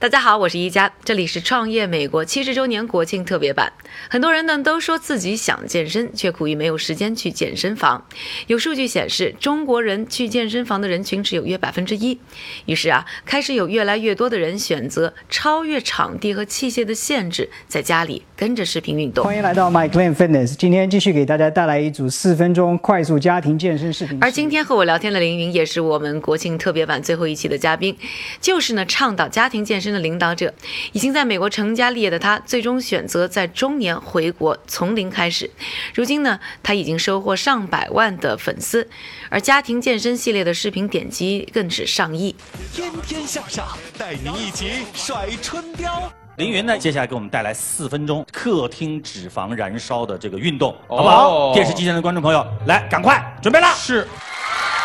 大家好，我是一加，这里是创业美国七十周年国庆特别版。很多人呢都说自己想健身，却苦于没有时间去健身房。有数据显示，中国人去健身房的人群只有约百分之一。于是啊，开始有越来越多的人选择超越场地和器械的限制，在家里跟着视频运动。欢迎来到 My Clean Fitness，今天继续给大家带来一组四分钟快速家庭健身视频。而今天和我聊天的凌云，也是我们国庆特别版最后一期的嘉宾，就是呢倡导家庭健身。的领导者，已经在美国成家立业的他，最终选择在中年回国，从零开始。如今呢，他已经收获上百万的粉丝，而家庭健身系列的视频点击更是上亿。天天向上，带您一起甩春貂。凌云呢，接下来给我们带来四分钟客厅脂肪燃烧的这个运动，好不好？电视机前的观众朋友，来，赶快准备了。是。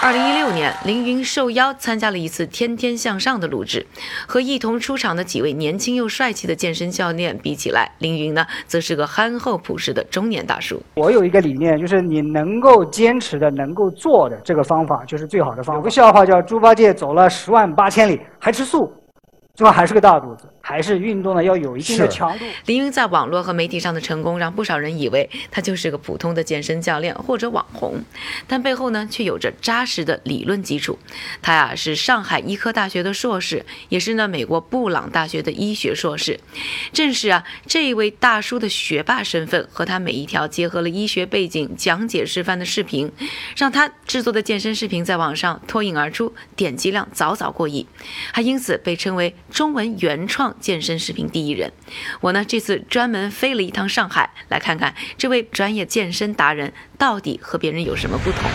二零一六年，凌云受邀参加了一次《天天向上》的录制，和一同出场的几位年轻又帅气的健身教练比起来，凌云呢，则是个憨厚朴实的中年大叔。我有一个理念，就是你能够坚持的、能够做的这个方法，就是最好的方法。有个笑话叫“猪八戒走了十万八千里，还吃素”。最后还是个大肚子，还是运动呢要有一定的强度。林英在网络和媒体上的成功，让不少人以为他就是个普通的健身教练或者网红，但背后呢却有着扎实的理论基础。他呀是上海医科大学的硕士，也是呢美国布朗大学的医学硕士。正是啊这一位大叔的学霸身份和他每一条结合了医学背景讲解示范的视频，让他制作的健身视频在网上脱颖而出，点击量早早过亿，还因此被称为。中文原创健身视频第一人，我呢这次专门飞了一趟上海，来看看这位专业健身达人到底和别人有什么不同。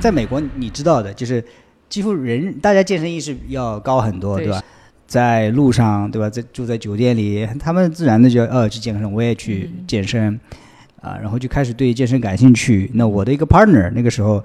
在美国，你知道的，就是几乎人大家健身意识要高很多，对吧？在路上，对吧？在住在酒店里，他们自然的就呃去健身，我也去健身，啊，然后就开始对健身感兴趣。那我的一个 partner 那个时候。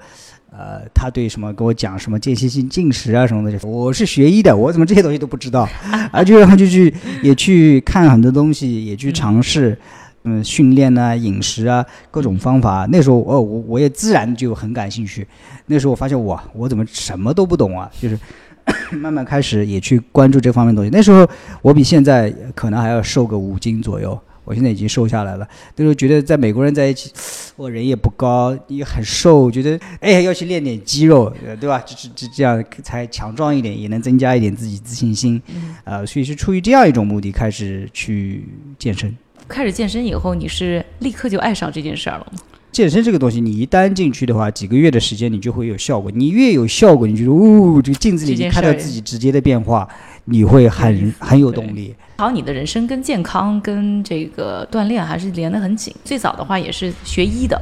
呃，他对什么跟我讲什么间歇性进食啊什么东西，我是学医的，我怎么这些东西都不知道？啊，就然后就去也去看很多东西，也去尝试，嗯，训练啊，饮食啊，各种方法。那时候哦，我我也自然就很感兴趣。那时候我发现哇，我怎么什么都不懂啊？就是 慢慢开始也去关注这方面东西。那时候我比现在可能还要瘦个五斤左右。我现在已经瘦下来了，那时候觉得在美国人在一起，我人也不高，也很瘦，觉得哎要去练点肌肉，对吧？这这这样才强壮一点，也能增加一点自己自信心，啊，所以是出于这样一种目的开始去健身。开始健身以后，你是立刻就爱上这件事儿了吗？健身这个东西，你一旦进去的话，几个月的时间你就会有效果。你越有效果，你觉得哦，这个镜子里你看到自己直接的变化，你会很很有动力。好，你的人生跟健康跟这个锻炼还是连得很紧。最早的话也是学医的，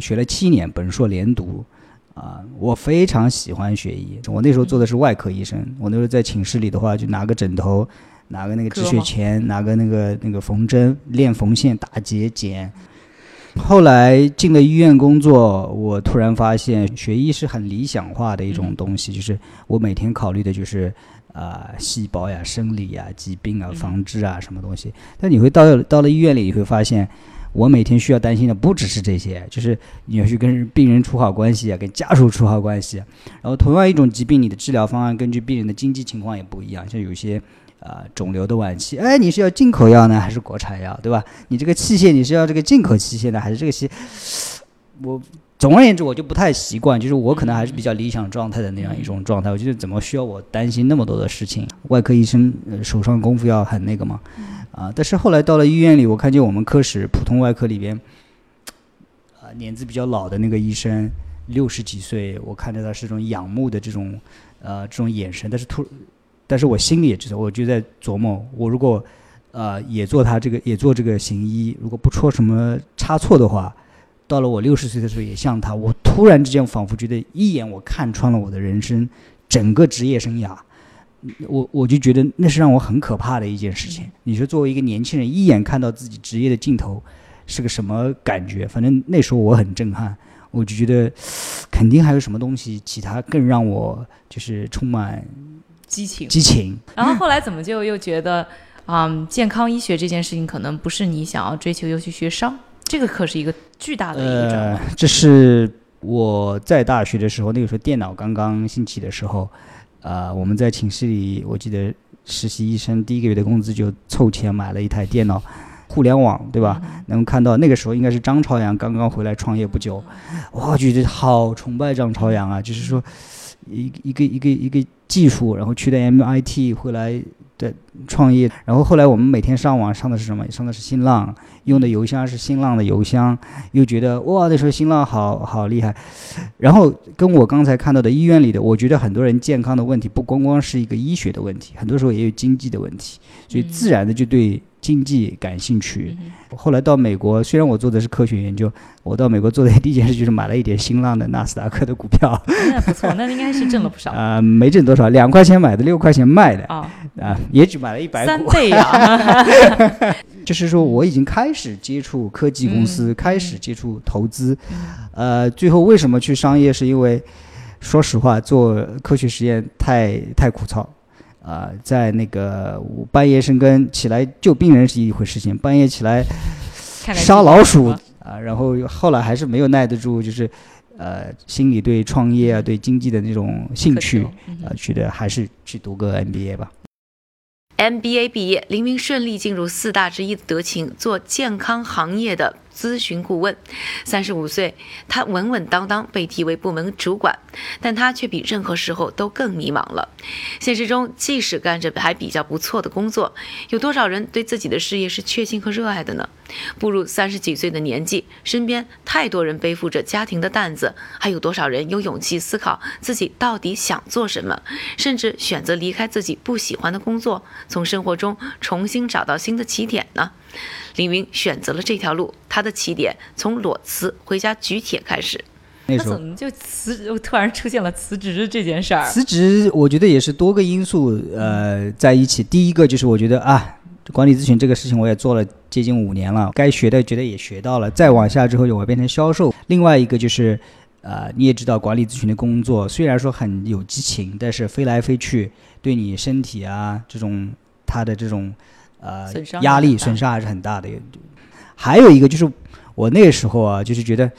学了七年，本硕连读，啊，我非常喜欢学医。我那时候做的是外科医生，我那时候在寝室里的话，就拿个枕头，拿个那个止血钳，拿个那个那个缝针，练缝线、打结、剪。后来进了医院工作，我突然发现学医是很理想化的一种东西，就是我每天考虑的就是啊细胞呀、生理呀、疾病啊、防治啊什么东西。但你会到到了医院里，你会发现我每天需要担心的不只是这些，就是你要去跟病人处好关系啊，跟家属处好关系。然后同样一种疾病，你的治疗方案根据病人的经济情况也不一样，像有些。啊，肿瘤的晚期，哎，你是要进口药呢，还是国产药，对吧？你这个器械，你是要这个进口器械呢，还是这个器？我总而言之，我就不太习惯，就是我可能还是比较理想状态的那样一种状态。我觉得怎么需要我担心那么多的事情？外科医生手上功夫要很那个嘛，啊！但是后来到了医院里，我看见我们科室普通外科里边，啊，年纪比较老的那个医生，六十几岁，我看着他是种仰慕的这种，呃，这种眼神，但是突。但是我心里也知道，我就在琢磨，我如果，呃，也做他这个，也做这个行医，如果不出什么差错的话，到了我六十岁的时候也像他，我突然之间仿佛觉得一眼我看穿了我的人生整个职业生涯，我我就觉得那是让我很可怕的一件事情。你说作为一个年轻人，一眼看到自己职业的尽头是个什么感觉？反正那时候我很震撼，我就觉得肯定还有什么东西，其他更让我就是充满。激情，激情。然后后来怎么就又觉得，嗯，健康医学这件事情可能不是你想要追求，又去学商，这个可是一个巨大的一个转这是我在大学的时候，那个时候电脑刚刚兴起的时候，啊，我们在寝室里，我记得实习医生第一个月的工资就凑钱买了一台电脑，互联网对吧？能看到那个时候应该是张朝阳刚刚回来创业不久，我，觉得好崇拜张朝阳啊！就是说，一一个一个一个技术，然后去的 MIT 回来。的创业，然后后来我们每天上网上的是什么？上的是新浪，用的邮箱是新浪的邮箱，又觉得哇，那时候新浪好好厉害。然后跟我刚才看到的医院里的，我觉得很多人健康的问题不光光是一个医学的问题，很多时候也有经济的问题，所以自然的就对。经济感兴趣，后来到美国，虽然我做的是科学研究，我到美国做的第一件事就是买了一点新浪的纳斯达克的股票。那不错，那应该是挣了不少。啊，没挣多少，两块钱买的，六块钱卖的。啊啊，也只买了一百股。三倍啊！就是说，我已经开始接触科技公司，开始接触投资。呃，最后为什么去商业？是因为，说实话，做科学实验太太枯燥。啊，在那个半夜深更起来救病人是一回事情，半夜起来杀老鼠啊，然后后来还是没有耐得住，就是呃，心里对创业啊、对经济的那种兴趣啊，觉得还是去读个 MBA 吧。MBA 毕业，林明顺利进入四大之一的德勤，做健康行业的。咨询顾问，三十五岁，他稳稳当当被提为部门主管，但他却比任何时候都更迷茫了。现实中，即使干着还比较不错的工作，有多少人对自己的事业是确信和热爱的呢？步入三十几岁的年纪，身边太多人背负着家庭的担子，还有多少人有勇气思考自己到底想做什么，甚至选择离开自己不喜欢的工作，从生活中重新找到新的起点呢？林云选择了这条路，他的起点从裸辞回家举铁开始。那时候怎么就辞？突然出现了辞职这件事儿。辞职，我觉得也是多个因素呃在一起。第一个就是我觉得啊，管理咨询这个事情我也做了接近五年了，该学的觉得也学到了。再往下之后，就我变成销售。另外一个就是，呃，你也知道管理咨询的工作虽然说很有激情，但是飞来飞去，对你身体啊这种他的这种。呃，压力损伤还是很大的。还有一个就是，我那个时候啊，就是觉得，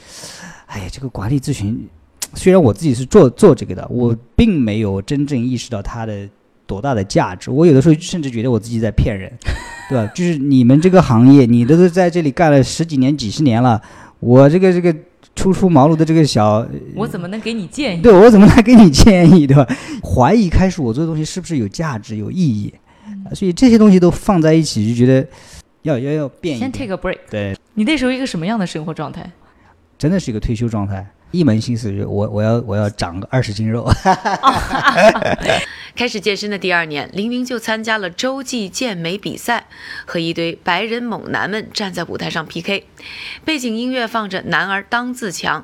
哎呀，这个管理咨询，虽然我自己是做做这个的，我并没有真正意识到它的多大的价值。我有的时候甚至觉得我自己在骗人，对吧？就是你们这个行业，你都是在这里干了十几年、几十年了，我这个这个初出茅庐的这个小，我怎么能给你建议？对我怎么来给你建议，对吧？怀疑开始我做的东西是不是有价值、有意义？所以这些东西都放在一起，就觉得要要要变。先 take a break。对，你那时候一个什么样的生活状态？真的是一个退休状态，一门心思就我我要我要长个二十斤肉。开始健身的第二年，林明就参加了洲际健美比赛，和一堆白人猛男们站在舞台上 PK，背景音乐放着《男儿当自强》，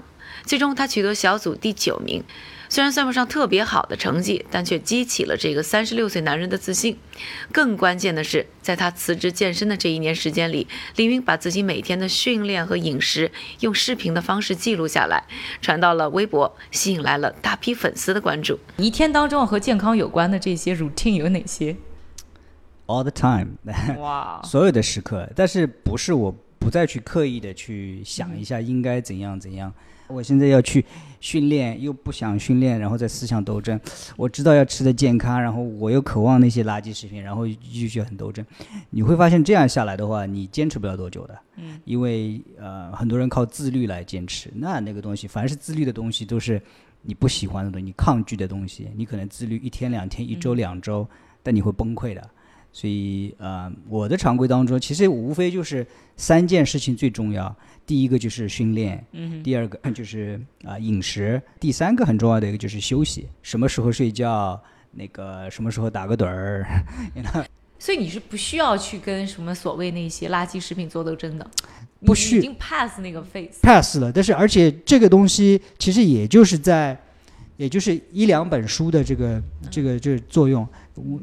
最终他取得小组第九名。虽然算不上特别好的成绩，但却激起了这个三十六岁男人的自信。更关键的是，在他辞职健身的这一年时间里，李云把自己每天的训练和饮食用视频的方式记录下来，传到了微博，吸引来了大批粉丝的关注。一天当中和健康有关的这些 routine 有哪些？All the time，哇，所有的时刻，但是不是我不再去刻意的去想一下应该怎样怎样。我现在要去训练，又不想训练，然后在思想斗争。我知道要吃的健康，然后我又渴望那些垃圾食品，然后继续很斗争。你会发现这样下来的话，你坚持不了多久的。嗯。因为呃，很多人靠自律来坚持，那那个东西，凡是自律的东西，都是你不喜欢的东西，你抗拒的东西。你可能自律一天两天，一周两周，但你会崩溃的。所以呃，我的常规当中，其实无非就是三件事情最重要。第一个就是训练，嗯，第二个 就是啊饮食，第三个很重要的一个就是休息，什么时候睡觉，那个什么时候打个盹儿，所以你是不需要去跟什么所谓那些垃圾食品做斗争的，不需。已经 pass 那个 phase pass 了，但是而且这个东西其实也就是在，也就是一两本书的这个这个这个作用，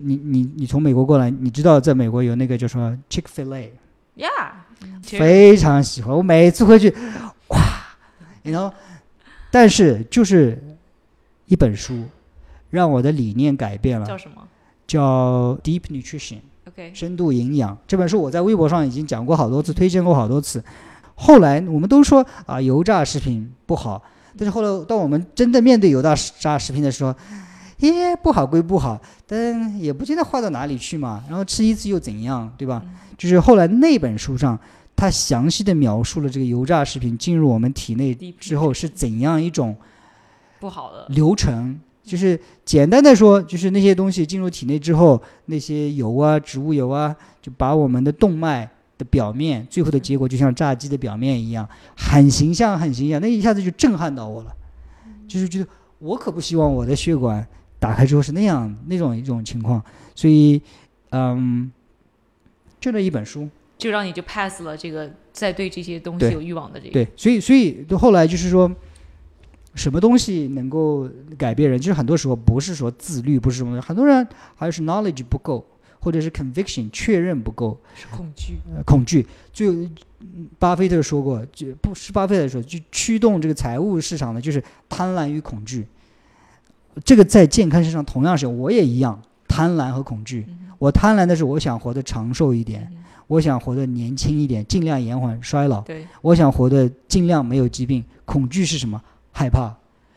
你你你从美国过来，你知道在美国有那个叫什么 Chick Fil A，Yeah。非常喜欢，我每次回去，哇，然后，但是就是一本书，让我的理念改变了。叫什么？叫 Deep Nutrition。OK。深度营养这本书我在微博上已经讲过好多次，推荐过好多次。后来我们都说啊，油炸食品不好，但是后来当我们真的面对油炸炸食品的时候，耶，不好归不好，但也不见得坏到哪里去嘛。然后吃一次又怎样，对吧？就是后来那本书上，他详细的描述了这个油炸食品进入我们体内之后是怎样一种不好的流程。就是简单的说，就是那些东西进入体内之后，那些油啊，植物油啊，就把我们的动脉的表面，最后的结果就像炸鸡的表面一样，很形象，很形象。那一下子就震撼到我了，就是觉得我可不希望我的血管打开之后是那样那种一种情况。所以，嗯，就那一本书，就让你就 pass 了这个在对这些东西有欲望的这个。对，所以所以后来就是说。什么东西能够改变人？就是很多时候不是说自律，不是什么，很多人还是 knowledge 不够，或者是 conviction 确认不够，是恐惧。恐惧。就巴菲特说过，就不是巴菲特说，就驱动这个财务市场的就是贪婪与恐惧。这个在健康身上同样是，我也一样，贪婪和恐惧。我贪婪的是我想活得长寿一点，我想活得年轻一点，尽量延缓衰老。我想活得尽量没有疾病。恐惧是什么？害怕，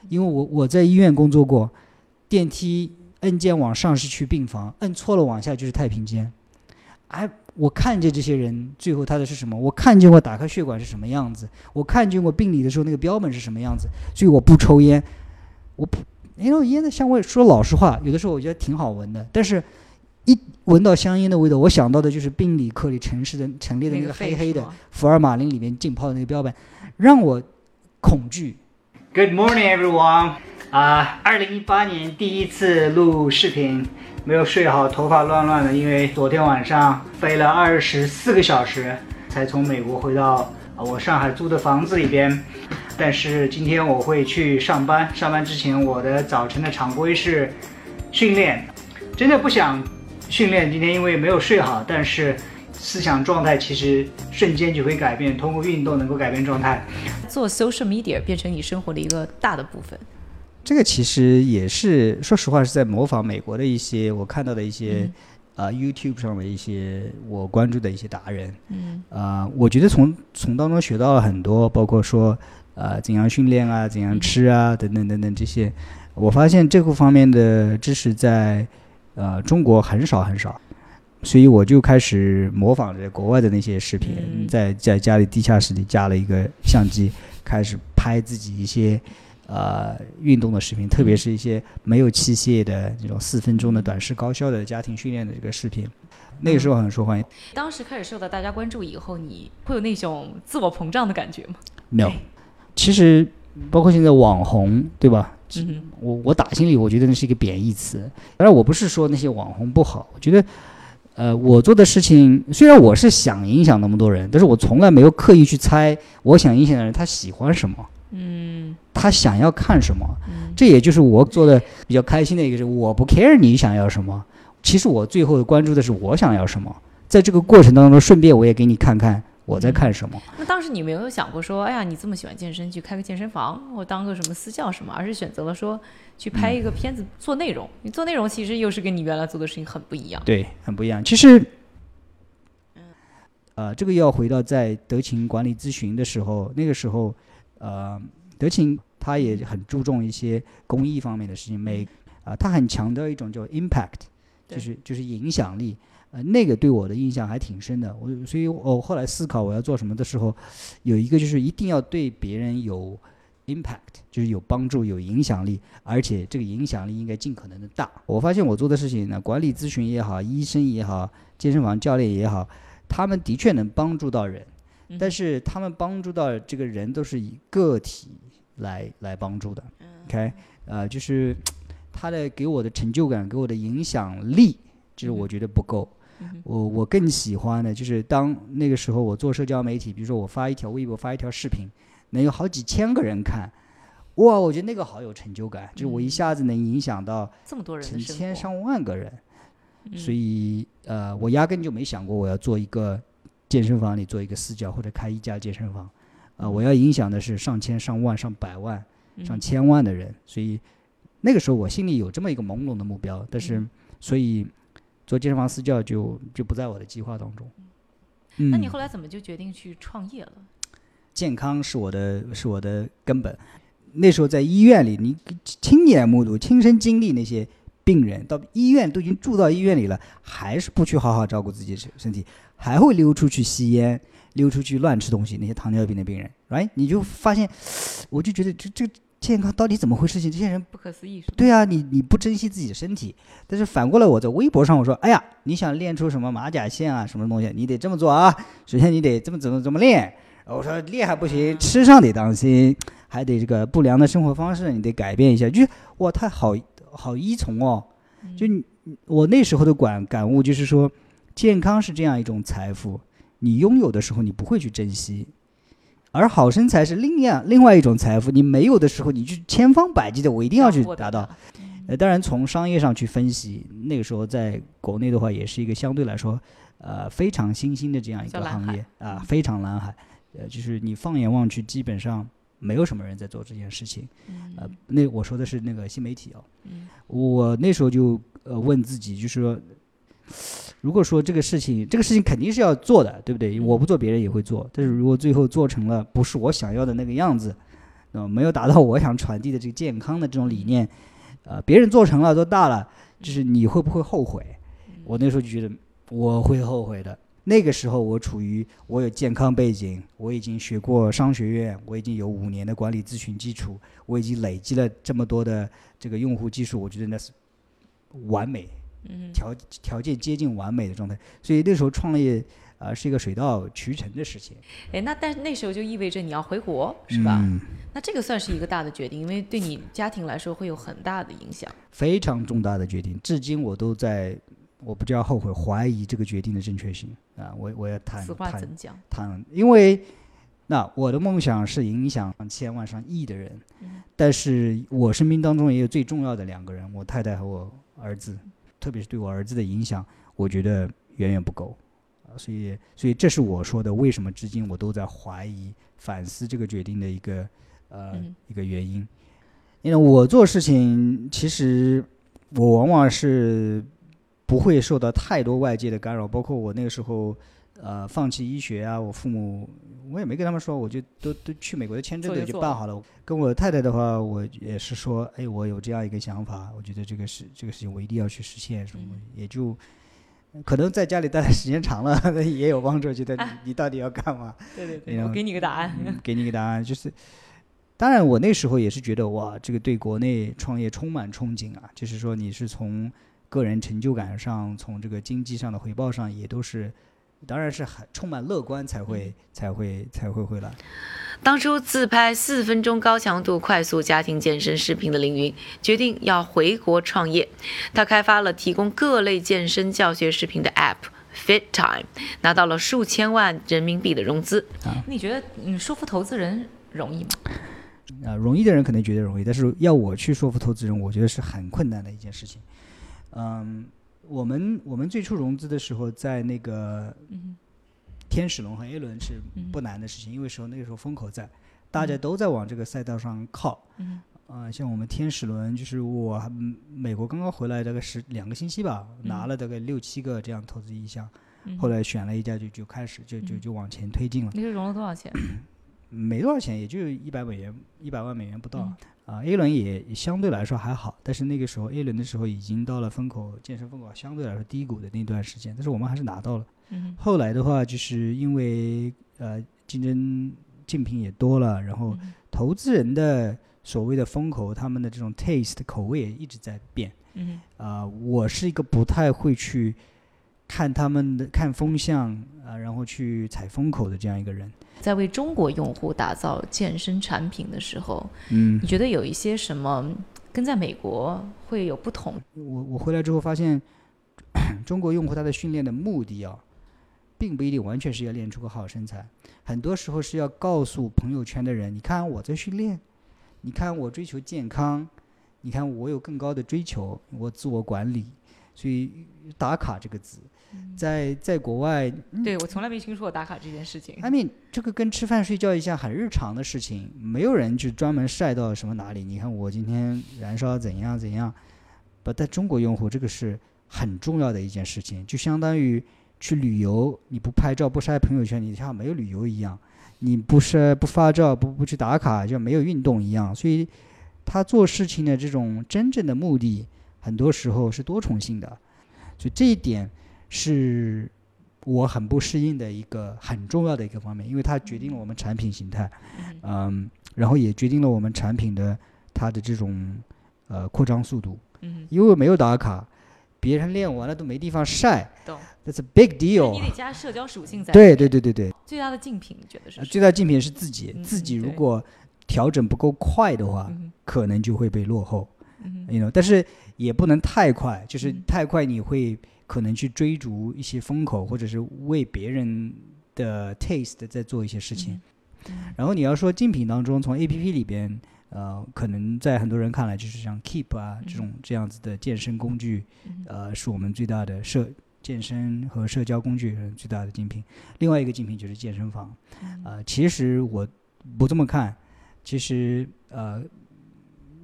因为我我在医院工作过，电梯按键往上是去病房，摁错了往下就是太平间。哎，我看见这些人最后他的是什么？我看见过打开血管是什么样子，我看见过病理的时候那个标本是什么样子。所以我不抽烟，我不，因为烟的香味，说老实话，有的时候我觉得挺好闻的，但是一闻到香烟的味道，我想到的就是病理课里陈市的陈列的那个黑黑的福尔马林里面浸泡的那个标本，让我恐惧。Good morning, everyone. 啊，二零一八年第一次录视频，没有睡好，头发乱乱的，因为昨天晚上飞了二十四个小时，才从美国回到我上海租的房子里边。但是今天我会去上班，上班之前我的早晨的常规是训练。真的不想训练，今天因为没有睡好，但是。思想状态其实瞬间就会改变，通过运动能够改变状态。做 social media 变成你生活的一个大的部分，这个其实也是说实话是在模仿美国的一些我看到的一些啊 YouTube 上的一些我关注的一些达人。嗯啊，我觉得从从当中学到了很多，包括说啊怎样训练啊，怎样吃啊等等等等这些。我发现这个方面的知识在呃中国很少很少。所以我就开始模仿着国外的那些视频，在在家里地下室里加了一个相机，开始拍自己一些呃运动的视频，特别是一些没有器械的这种四分钟的短时高效的家庭训练的这个视频，那个时候很受欢迎。当时开始受到大家关注以后，你会有那种自我膨胀的感觉吗？No，其实包括现在网红，对吧？嗯，我我打心里我觉得那是一个贬义词。当然，我不是说那些网红不好，我觉得。呃，我做的事情虽然我是想影响那么多人，但是我从来没有刻意去猜我想影响的人他喜欢什么，嗯，他想要看什么，嗯，这也就是我做的比较开心的一个是，我不 care 你想要什么，其实我最后关注的是我想要什么，在这个过程当中，顺便我也给你看看。我在看什么？那当时你没有想过说，哎呀，你这么喜欢健身，去开个健身房，或当个什么私教什么，而是选择了说去拍一个片子做内容。你做内容其实又是跟你原来做的事情很不一样。对，很不一样。其实，呃，这个要回到在德勤管理咨询的时候，那个时候，呃，德勤他也很注重一些公益方面的事情，每啊，他很强调一种叫 impact，就是就是影响力。呃，那个对我的印象还挺深的。我所以，我后来思考我要做什么的时候，有一个就是一定要对别人有 impact，就是有帮助、有影响力，而且这个影响力应该尽可能的大。我发现我做的事情呢，管理咨询也好，医生也好，健身房教练也好，他们的确能帮助到人，但是他们帮助到这个人都是以个体来来帮助的。OK，呃，就是 他的给我的成就感、给我的影响力，就是我觉得不够。我我更喜欢的就是当那个时候我做社交媒体，比如说我发一条微博发一条视频，能有好几千个人看，哇，我觉得那个好有成就感，就是我一下子能影响到这么多人，成千上万个人，所以呃，我压根就没想过我要做一个健身房里做一个私教或者开一家健身房，啊，我要影响的是上千上万上百万上千万的人，所以那个时候我心里有这么一个朦胧的目标，但是所以。做健身房私教就就不在我的计划当中。那你后来怎么就决定去创业了？健康是我的是我的根本。那时候在医院里，你亲眼目睹、亲身经历那些病人到医院都已经住到医院里了，还是不去好好照顾自己身身体，还会溜出去吸烟、溜出去乱吃东西。那些糖尿病的病人，right？你就发现，我就觉得这这健康到底怎么回事情？这些人不可思议是吧？对啊，你你不珍惜自己的身体，但是反过来我在微博上我说，哎呀，你想练出什么马甲线啊，什么东西，你得这么做啊。首先你得这么怎么怎么练。我说练还不行，吃上得当心，还得这个不良的生活方式你得改变一下。就是哇，他好好依从哦。就我那时候的感感悟就是说，健康是这样一种财富，你拥有的时候你不会去珍惜，而好身材是另样另外一种财富，你没有的时候你就千方百计的我一定要去达到。呃，当然从商业上去分析，那个时候在国内的话也是一个相对来说呃非常新兴的这样一个行业啊，非常蓝海。呃，就是你放眼望去，基本上没有什么人在做这件事情。呃，那我说的是那个新媒体哦。我那时候就呃问自己，就是说，如果说这个事情，这个事情肯定是要做的，对不对？我不做，别人也会做。但是如果最后做成了不是我想要的那个样子，呃，没有达到我想传递的这个健康的这种理念，呃，别人做成了，做大了，就是你会不会后悔？我那时候就觉得我会后悔的。那个时候我处于我有健康背景，我已经学过商学院，我已经有五年的管理咨询基础，我已经累积了这么多的这个用户基数，我觉得那是完美，条条件接近完美的状态。所以那时候创业啊是一个水到渠成的事情。哎，那但是那时候就意味着你要回国是吧？嗯，那这个算是一个大的决定，因为对你家庭来说会有很大的影响。非常重大的决定，至今我都在。我不叫后悔，怀疑这个决定的正确性啊！我我要谈此话怎讲？谈，因为那我的梦想是影响千万上亿的人，但是我生命当中也有最重要的两个人，我太太和我儿子，特别是对我儿子的影响，我觉得远远不够啊！所以，所以这是我说的，为什么至今我都在怀疑、反思这个决定的一个呃一个原因。因为我做事情，其实我往往是。不会受到太多外界的干扰，包括我那个时候，呃，放弃医学啊，我父母我也没跟他们说，我就都都去美国的签证都已经办好了。跟我太太的话，我也是说，哎，我有这样一个想法，我觉得这个事这个事情我一定要去实现，什么也就可能在家里待的时间长了 也有帮助，觉得你你到底要干嘛？对对对，我给你个答案，给你个答案，就是当然我那时候也是觉得哇，这个对国内创业充满憧憬啊，就是说你是从。个人成就感上，从这个经济上的回报上，也都是，当然是很充满乐观才会才会才会回来。当初自拍四分钟高强度快速家庭健身视频的凌云，决定要回国创业。他开发了提供各类健身教学视频的 App Fit Time，拿到了数千万人民币的融资。你觉得你说服投资人容易吗？啊，容易的人可能觉得容易，但是要我去说服投资人，我觉得是很困难的一件事情。嗯，我们我们最初融资的时候，在那个天使轮和 A 轮是不难的事情，因为时候那个时候风口在，大家都在往这个赛道上靠。嗯，啊，像我们天使轮，就是我美国刚刚回来大概十两个星期吧，拿了大概六七个这样投资意向，后来选了一家就就开始就就就往前推进了。你是融了多少钱？没多少钱，也就一百美元，一百万美元不到。啊，A 轮也相对来说还好，但是那个时候 A 轮的时候已经到了风口，健身风口相对来说低谷的那段时间，但是我们还是拿到了。后来的话，就是因为呃竞争竞品也多了，然后投资人的所谓的风口，他们的这种 taste 口味也一直在变。嗯。啊，我是一个不太会去看他们的看风向啊，然后去踩风口的这样一个人。在为中国用户打造健身产品的时候，嗯，你觉得有一些什么跟在美国会有不同？我我回来之后发现，中国用户他的训练的目的啊，并不一定完全是要练出个好身材，很多时候是要告诉朋友圈的人，你看我在训练，你看我追求健康，你看我有更高的追求，我自我管理，所以打卡这个字。在在国外，对我从来没听说过打卡这件事情。I mean，这个跟吃饭睡觉一样很日常的事情，没有人去专门晒到什么哪里。你看我今天燃烧怎样怎样，不，在中国用户这个是很重要的一件事情，就相当于去旅游，你不拍照不晒朋友圈，你像没有旅游一样；你不晒不发照不不去打卡，就没有运动一样。所以，他做事情的这种真正的目的，很多时候是多重性的。所以这一点是我很不适应的一个很重要的一个方面，因为它决定了我们产品形态，嗯，然后也决定了我们产品的它的这种呃扩张速度。嗯，因为没有打卡，别人练完了都没地方晒懂。，That's a big deal。你得加社交属性在。对对。对对对，最大的竞品，你觉得是？最大竞品是自己，嗯自己如果调整不够快的话，嗯可能就会被落后。嗯 you know，但是也不能太快，就是嗯太快你会可能去追逐一些风口，或者是为别人的 taste 在做一些事情。然后你要说竞品当中，从 A P P 里边，呃，可能在很多人看来就是像 Keep 啊这种这样子的健身工具，呃，是我们最大的社健身和社交工具呃最大的竞品。另外一个竞品就是健身房，呃，其实我不这么看，其实呃，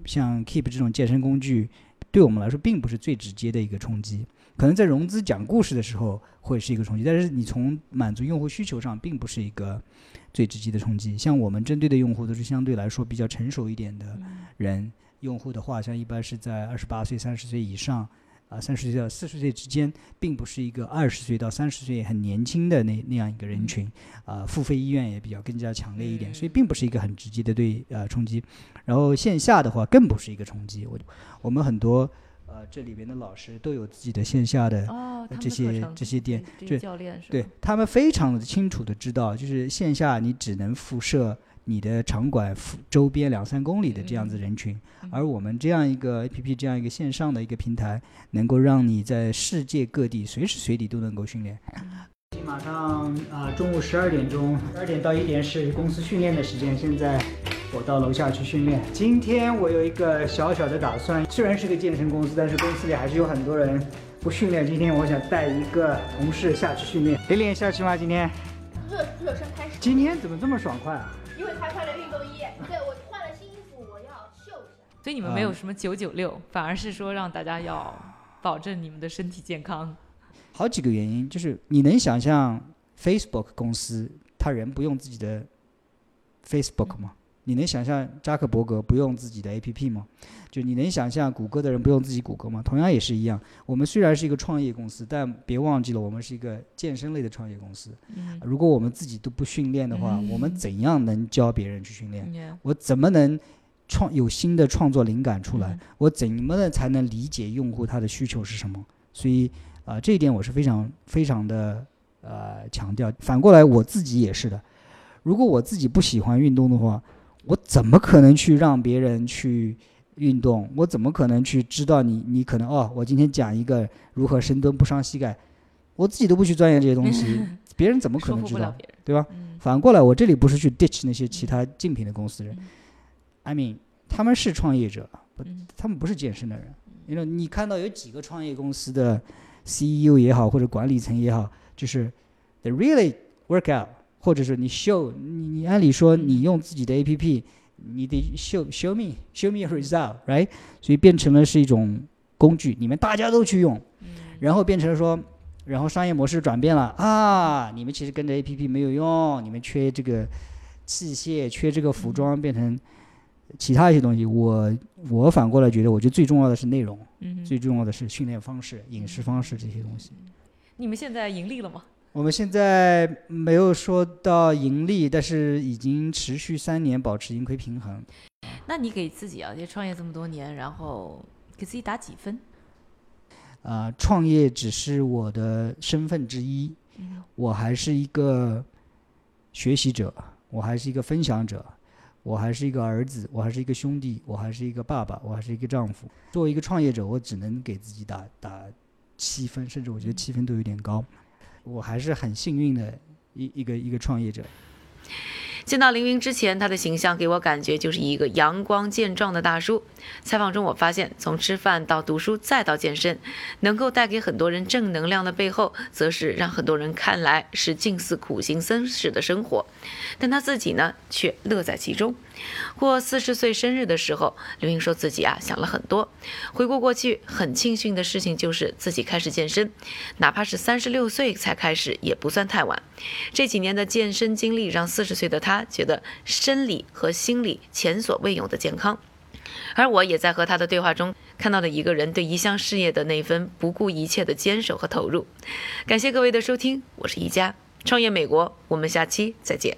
像 Keep 这种健身工具，对我们来说并不是最直接的一个冲击。可能在融资讲故事的时候会是一个冲击，但是你从满足用户需求上，并不是一个最直接的冲击。像我们针对的用户都是相对来说比较成熟一点的人，用户的话，像一般是在二十八岁、三十岁以上，啊，三十岁到四十岁之间，并不是一个二十岁到三十岁很年轻的那那样一个人群，啊，付费意愿也比较更加强烈一点，所以并不是一个很直接的对呃冲击。然后线下的话，更不是一个冲击。我我们很多呃这里边的老师都有自己的线下的哦，这些这些店这对教练是对他们非常的清楚的知道，就是线下你只能辐射你的场馆附周边两三公里的这样子人群，而我们这样一个 A P P 这样一个线上的一个平台，能够让你在世界各地随时随地都能够训练。马上啊、中午十二点钟，十二点到一点是公司训练的时间。现在我到楼下去训练。今天我有一个小小的打算，虽然是个健身公司，但是公司里还是有很多人不训练。今天我想带一个同事下去训练。练练下去吗？今天？热热身开始，今天怎么这么爽快啊？因为他穿了运动衣，对我换了新衣服，我要秀一下。所以你们没有什么九九六，反而是说让大家要保证你们的身体健康。好几个原因，就是你能想象 Facebook 公司他人不用自己的 Facebook 吗？你能想象扎克伯格不用自己的 APP 吗？就你能想象谷歌的人不用自己谷歌吗？同样也是一样。我们虽然是一个创业公司，但别忘记了我们是一个健身类的创业公司。嗯如果我们自己都不训练的话，我们怎样能教别人去训练？嗯我怎么能创有新的创作灵感出来？嗯我怎么能才能理解用户他的需求是什么？所以啊、这一点我是非常非常的呃强调。反过来我自己也是的，如果我自己不喜欢运动的话，我怎么可能去让别人去运动？我怎么可能去知道你你可能哦，我今天讲一个如何深蹲不伤膝盖，我自己都不去钻研这些东西，别人怎么可能知道？对吧？嗯反过来，我这里不是去 ditch 那些其他竞品的公司人、i mean，他们是创业者，不，嗯他们不是健身的人。因为你看到有几个创业公司的 CEO 也好，或者管理层也好，就是 they really work out，或者是你 show 你你按理说你用自己的 APP，你得 show show me show me a result，right？所以变成了是一种工具，你们大家都去用，然后变成了说。然后商业模式转变了啊！你们其实跟着 A P P 没有用，你们缺这个器械，缺这个服装，变成其他一些东西。我我反过来觉得，我觉得最重要的是内容，嗯最重要的是训练方式、饮食方式这些东西。你们现在盈利了吗？我们现在没有说到盈利，但是已经持续三年保持盈亏平衡。那你给自己啊，也创业这么多年，然后给自己打几分？啊、创业只是我的身份之一，我还是一个学习者，我还是一个分享者，我还是一个儿子，我还是一个兄弟，我还是一个爸爸，我还是一个丈夫。作为一个创业者，我只能给自己打打七分，甚至我觉得七分都有点高。我还是很幸运的一一个一个创业者。见到凌云之前，他的形象给我感觉就是一个阳光健壮的大叔。采访中我发现，从吃饭到读书再到健身，能够带给很多人正能量的背后，则是让很多人看来是近似苦行僧式的生活，但他自己呢却乐在其中。过四十岁生日的时候，刘英说自己啊想了很多，回顾过去，很庆幸的事情就是自己开始健身，哪怕是三十六岁才开始，也不算太晚。这几年的健身经历让四十岁的他觉得生理和心理前所未有的健康。而我也在和他的对话中看到了一个人对一项事业的那份不顾一切的坚守和投入。感谢各位的收听，我是宜佳，创业美国，我们下期再见。